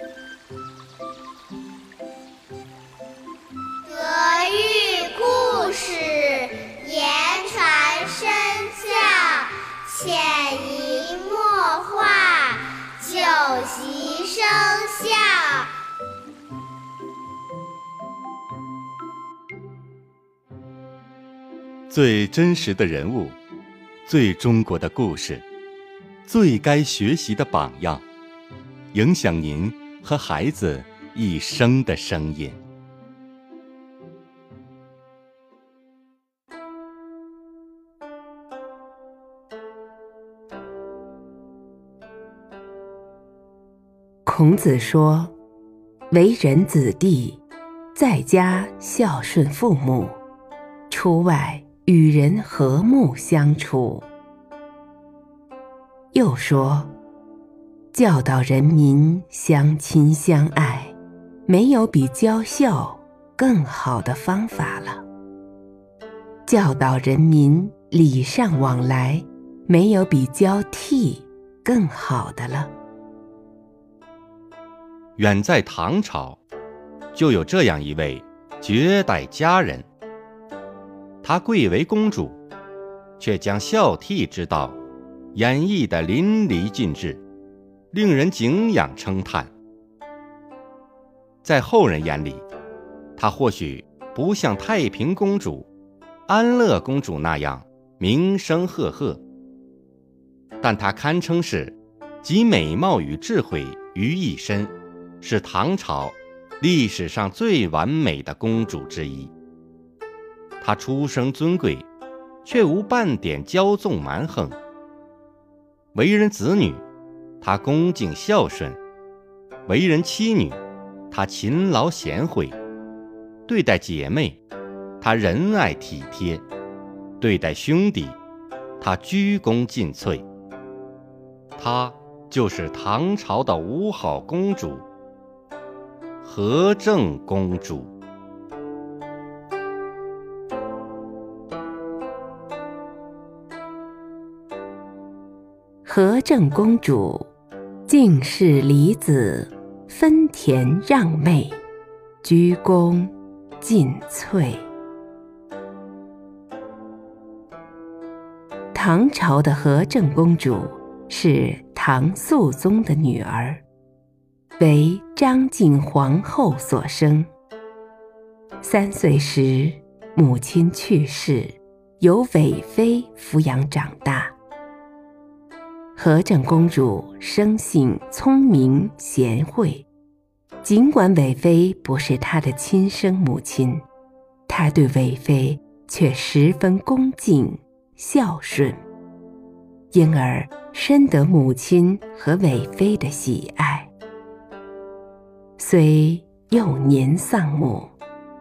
德育故事，言传身教，潜移默化，久习生效。最真实的人物，最中国的故事，最该学习的榜样，影响您和孩子一生的声音。孔子说：“为人子弟，在家孝顺父母，出外与人和睦相处。”又说：“教导人民相亲相爱，没有比教孝更好的方法了；教导人民礼尚往来，没有比交替更好的了。”远在唐朝，就有这样一位绝代佳人。她贵为公主，却将孝悌之道演绎得淋漓尽致，令人敬仰称叹。在后人眼里，她或许不像太平公主、安乐公主那样名声赫赫，但她堪称是集美貌与智慧于一身。是唐朝历史上最完美的公主之一。她出生尊贵，却无半点骄纵蛮横。为人子女，她恭敬孝顺；为人妻女，她勤劳贤惠；对待姐妹，她仁爱体贴；对待兄弟，她鞠躬尽瘁。她就是唐朝的五好公主。和正公主，和正公主，敬事离子，分田让妹，鞠躬尽瘁。唐朝的和正公主是唐肃宗的女儿。为张敬皇后所生。三岁时，母亲去世，由韦妃抚养长大。和正公主生性聪明贤惠，尽管韦妃不是她的亲生母亲，她对韦妃却十分恭敬孝顺，因而深得母亲和韦妃的喜爱。虽幼年丧母，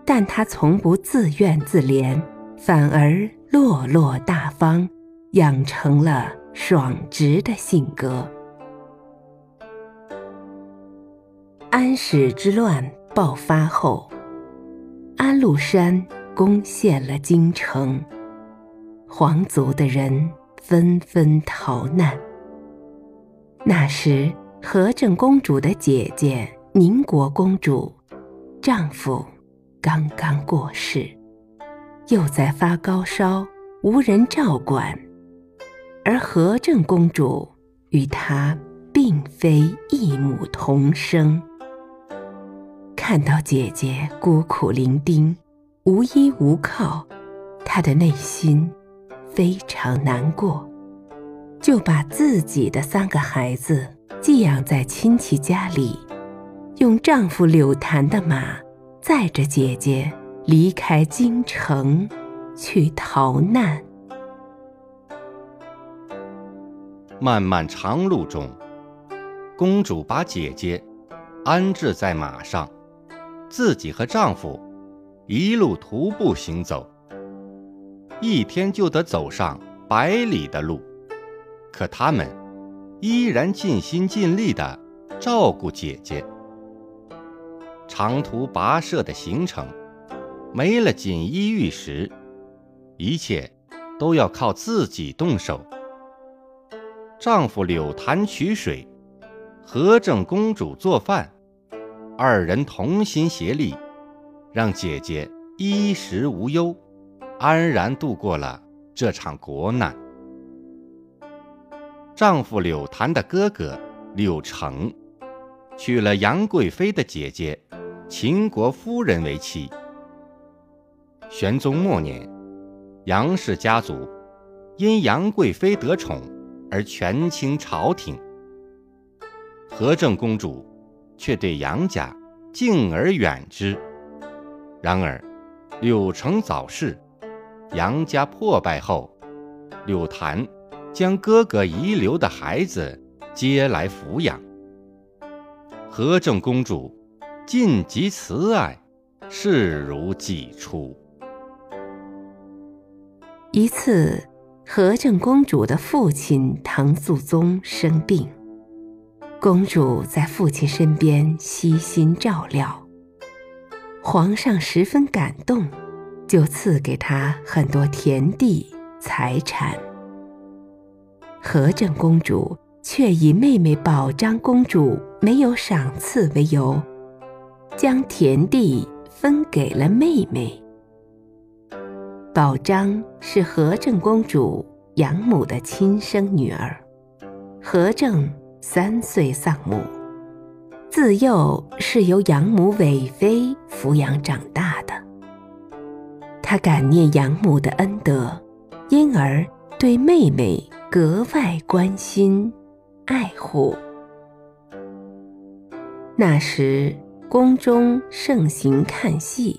但她从不自怨自怜，反而落落大方，养成了爽直的性格。安史之乱爆发后，安禄山攻陷了京城，皇族的人纷纷逃难。那时，和正公主的姐姐。宁国公主丈夫刚刚过世，又在发高烧，无人照管，而和正公主与她并非一母同生。看到姐姐孤苦伶仃，无依无靠，她的内心非常难过，就把自己的三个孩子寄养在亲戚家里。用丈夫柳檀的马载着姐姐离开京城，去逃难。漫漫长路中，公主把姐姐安置在马上，自己和丈夫一路徒步行走，一天就得走上百里的路，可他们依然尽心尽力地照顾姐姐。长途跋涉的行程，没了锦衣玉食，一切都要靠自己动手。丈夫柳潭取水，和正公主做饭，二人同心协力，让姐姐衣食无忧，安然度过了这场国难。丈夫柳谭的哥哥柳成，娶了杨贵妃的姐姐秦国夫人为妻。玄宗末年，杨氏家族因杨贵妃得宠而权倾朝廷。和正公主却对杨家敬而远之。然而，柳成早逝，杨家破败后，柳谭将哥哥遗留的孩子接来抚养。和正公主尽极慈爱，视如己出。一次，和正公主的父亲唐肃宗生病。公主在父亲身边悉心照料，皇上十分感动，就赐给她很多田地财产。和正公主却以妹妹宝章公主没有赏赐为由，将田地分给了妹妹。宝章是和正公主养母的亲生女儿，和正。三岁丧母，自幼是由养母韦妃抚养长大的。他感念养母的恩德，因而对妹妹格外关心、爱护。那时宫中盛行看戏，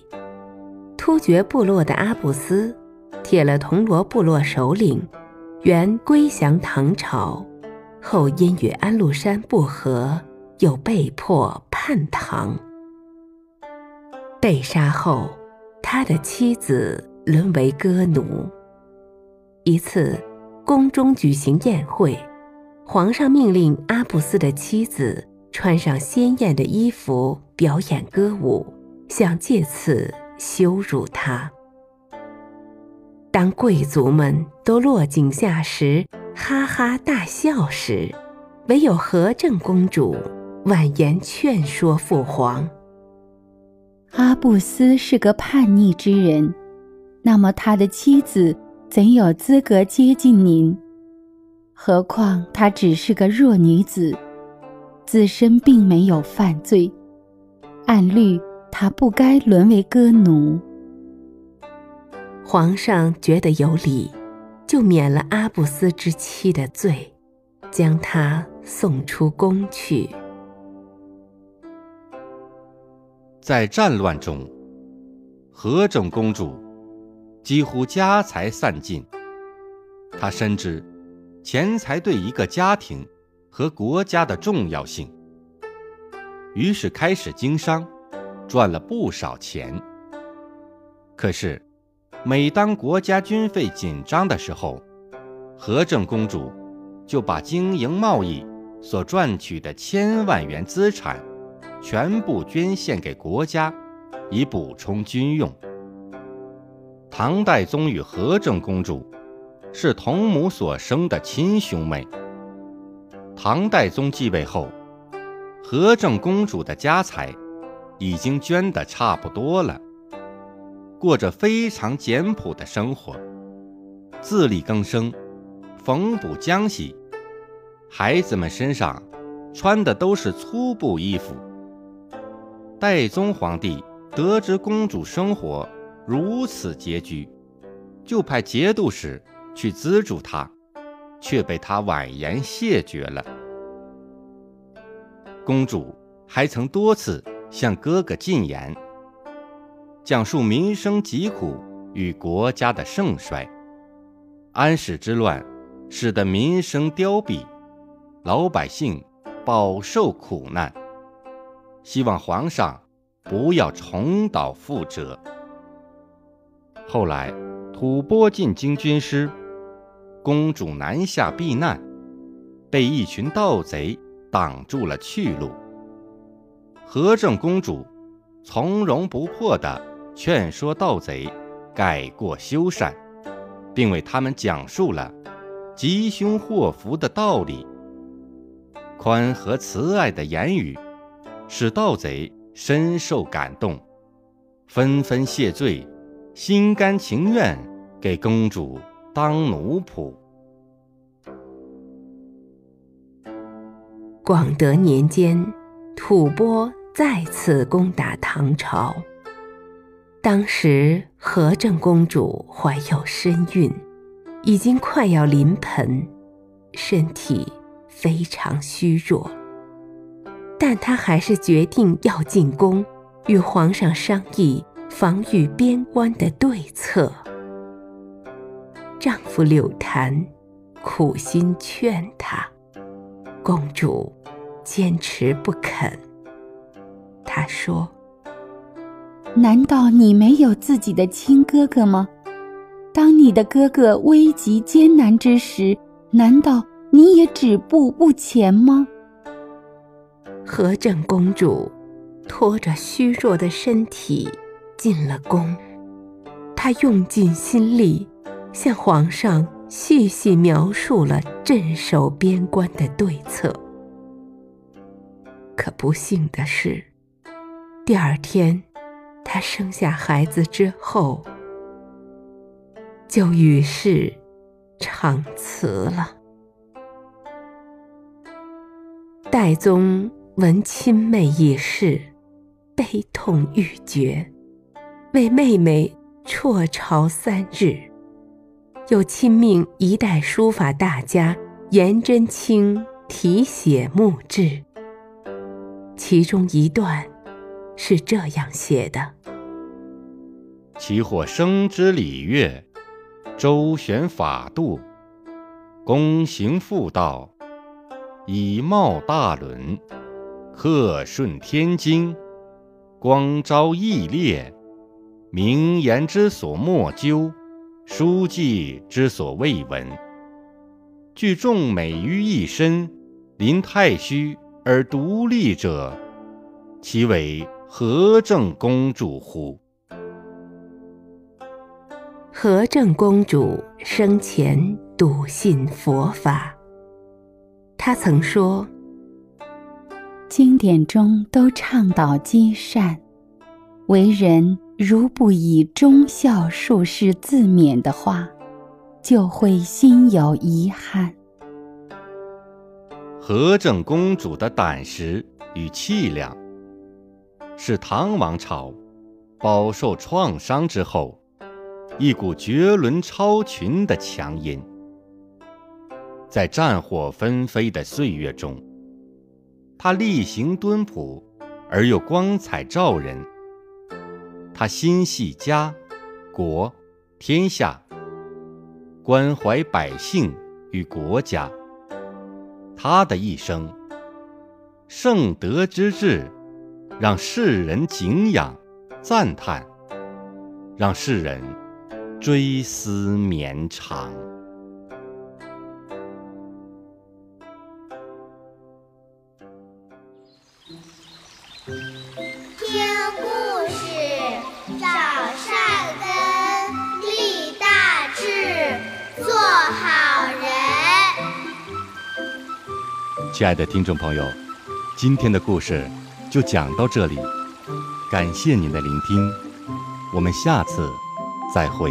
突厥部落的阿布斯铁了铜锣部落首领，原归降唐朝。后因与安禄山不和，又被迫叛唐。被杀后，他的妻子沦为歌奴。一次，宫中举行宴会，皇上命令阿布斯的妻子穿上鲜艳的衣服表演歌舞，想借此羞辱他。当贵族们都落井下石。哈哈大笑时，唯有和正公主婉言劝说父皇：“阿布斯是个叛逆之人，那么他的妻子怎有资格接近您？何况她只是个弱女子，自身并没有犯罪，按律她不该沦为歌奴。”皇上觉得有理。就免了阿布斯之妻的罪，将她送出宫去。在战乱中，何正公主几乎家财散尽。她深知钱财对一个家庭和国家的重要性，于是开始经商，赚了不少钱。可是。每当国家军费紧张的时候，和政公主就把经营贸易所赚取的千万元资产全部捐献给国家，以补充军用。唐代宗与和政公主是同母所生的亲兄妹。唐代宗继位后，和政公主的家财已经捐得差不多了。过着非常简朴的生活，自力更生，缝补浆洗，孩子们身上穿的都是粗布衣服。代宗皇帝得知公主生活如此拮据，就派节度使去资助她，却被他婉言谢绝了。公主还曾多次向哥哥进言。讲述民生疾苦与国家的盛衰。安史之乱使得民生凋敝，老百姓饱受苦难。希望皇上不要重蹈覆辙。后来吐蕃进京军师，公主南下避难，被一群盗贼挡住了去路。和正公主从容不迫地。劝说盗贼改过修善，并为他们讲述了吉凶祸福的道理。宽和慈爱的言语，使盗贼深受感动，纷纷谢罪，心甘情愿给公主当奴仆。广德年间，吐蕃再次攻打唐朝。当时和正公主怀有身孕，已经快要临盆，身体非常虚弱。但她还是决定要进宫，与皇上商议防御边关的对策。丈夫柳檀苦心劝她，公主坚持不肯。他说。难道你没有自己的亲哥哥吗？当你的哥哥危急艰难之时，难道你也止步不前吗？和正公主拖着虚弱的身体进了宫，她用尽心力向皇上细细描述了镇守边关的对策。可不幸的是，第二天。她生下孩子之后，就与世长辞了。代宗闻亲妹已逝，悲痛欲绝，为妹妹辍朝三日，又亲命一代书法大家颜真卿题写墓志，其中一段。是这样写的：其或生之礼乐，周旋法度，躬行妇道，以貌大伦，克顺天经，光昭义烈，名言之所莫究，书记之所未闻。聚众美于一身，临太虚而独立者，其为？和正公主乎？和正公主生前笃信佛法。她曾说：“经典中都倡导积善，为人如不以忠孝术士自勉的话，就会心有遗憾。”和正公主的胆识与气量。是唐王朝饱受创伤之后，一股绝伦超群的强音。在战火纷飞的岁月中，他力行敦朴而又光彩照人。他心系家、国、天下，关怀百姓与国家。他的一生，圣德之治。让世人敬仰、赞叹，让世人追思绵长。听故事，长善根，立大志，做好人。亲爱的听众朋友，今天的故事。就讲到这里，感谢您的聆听，我们下次再会。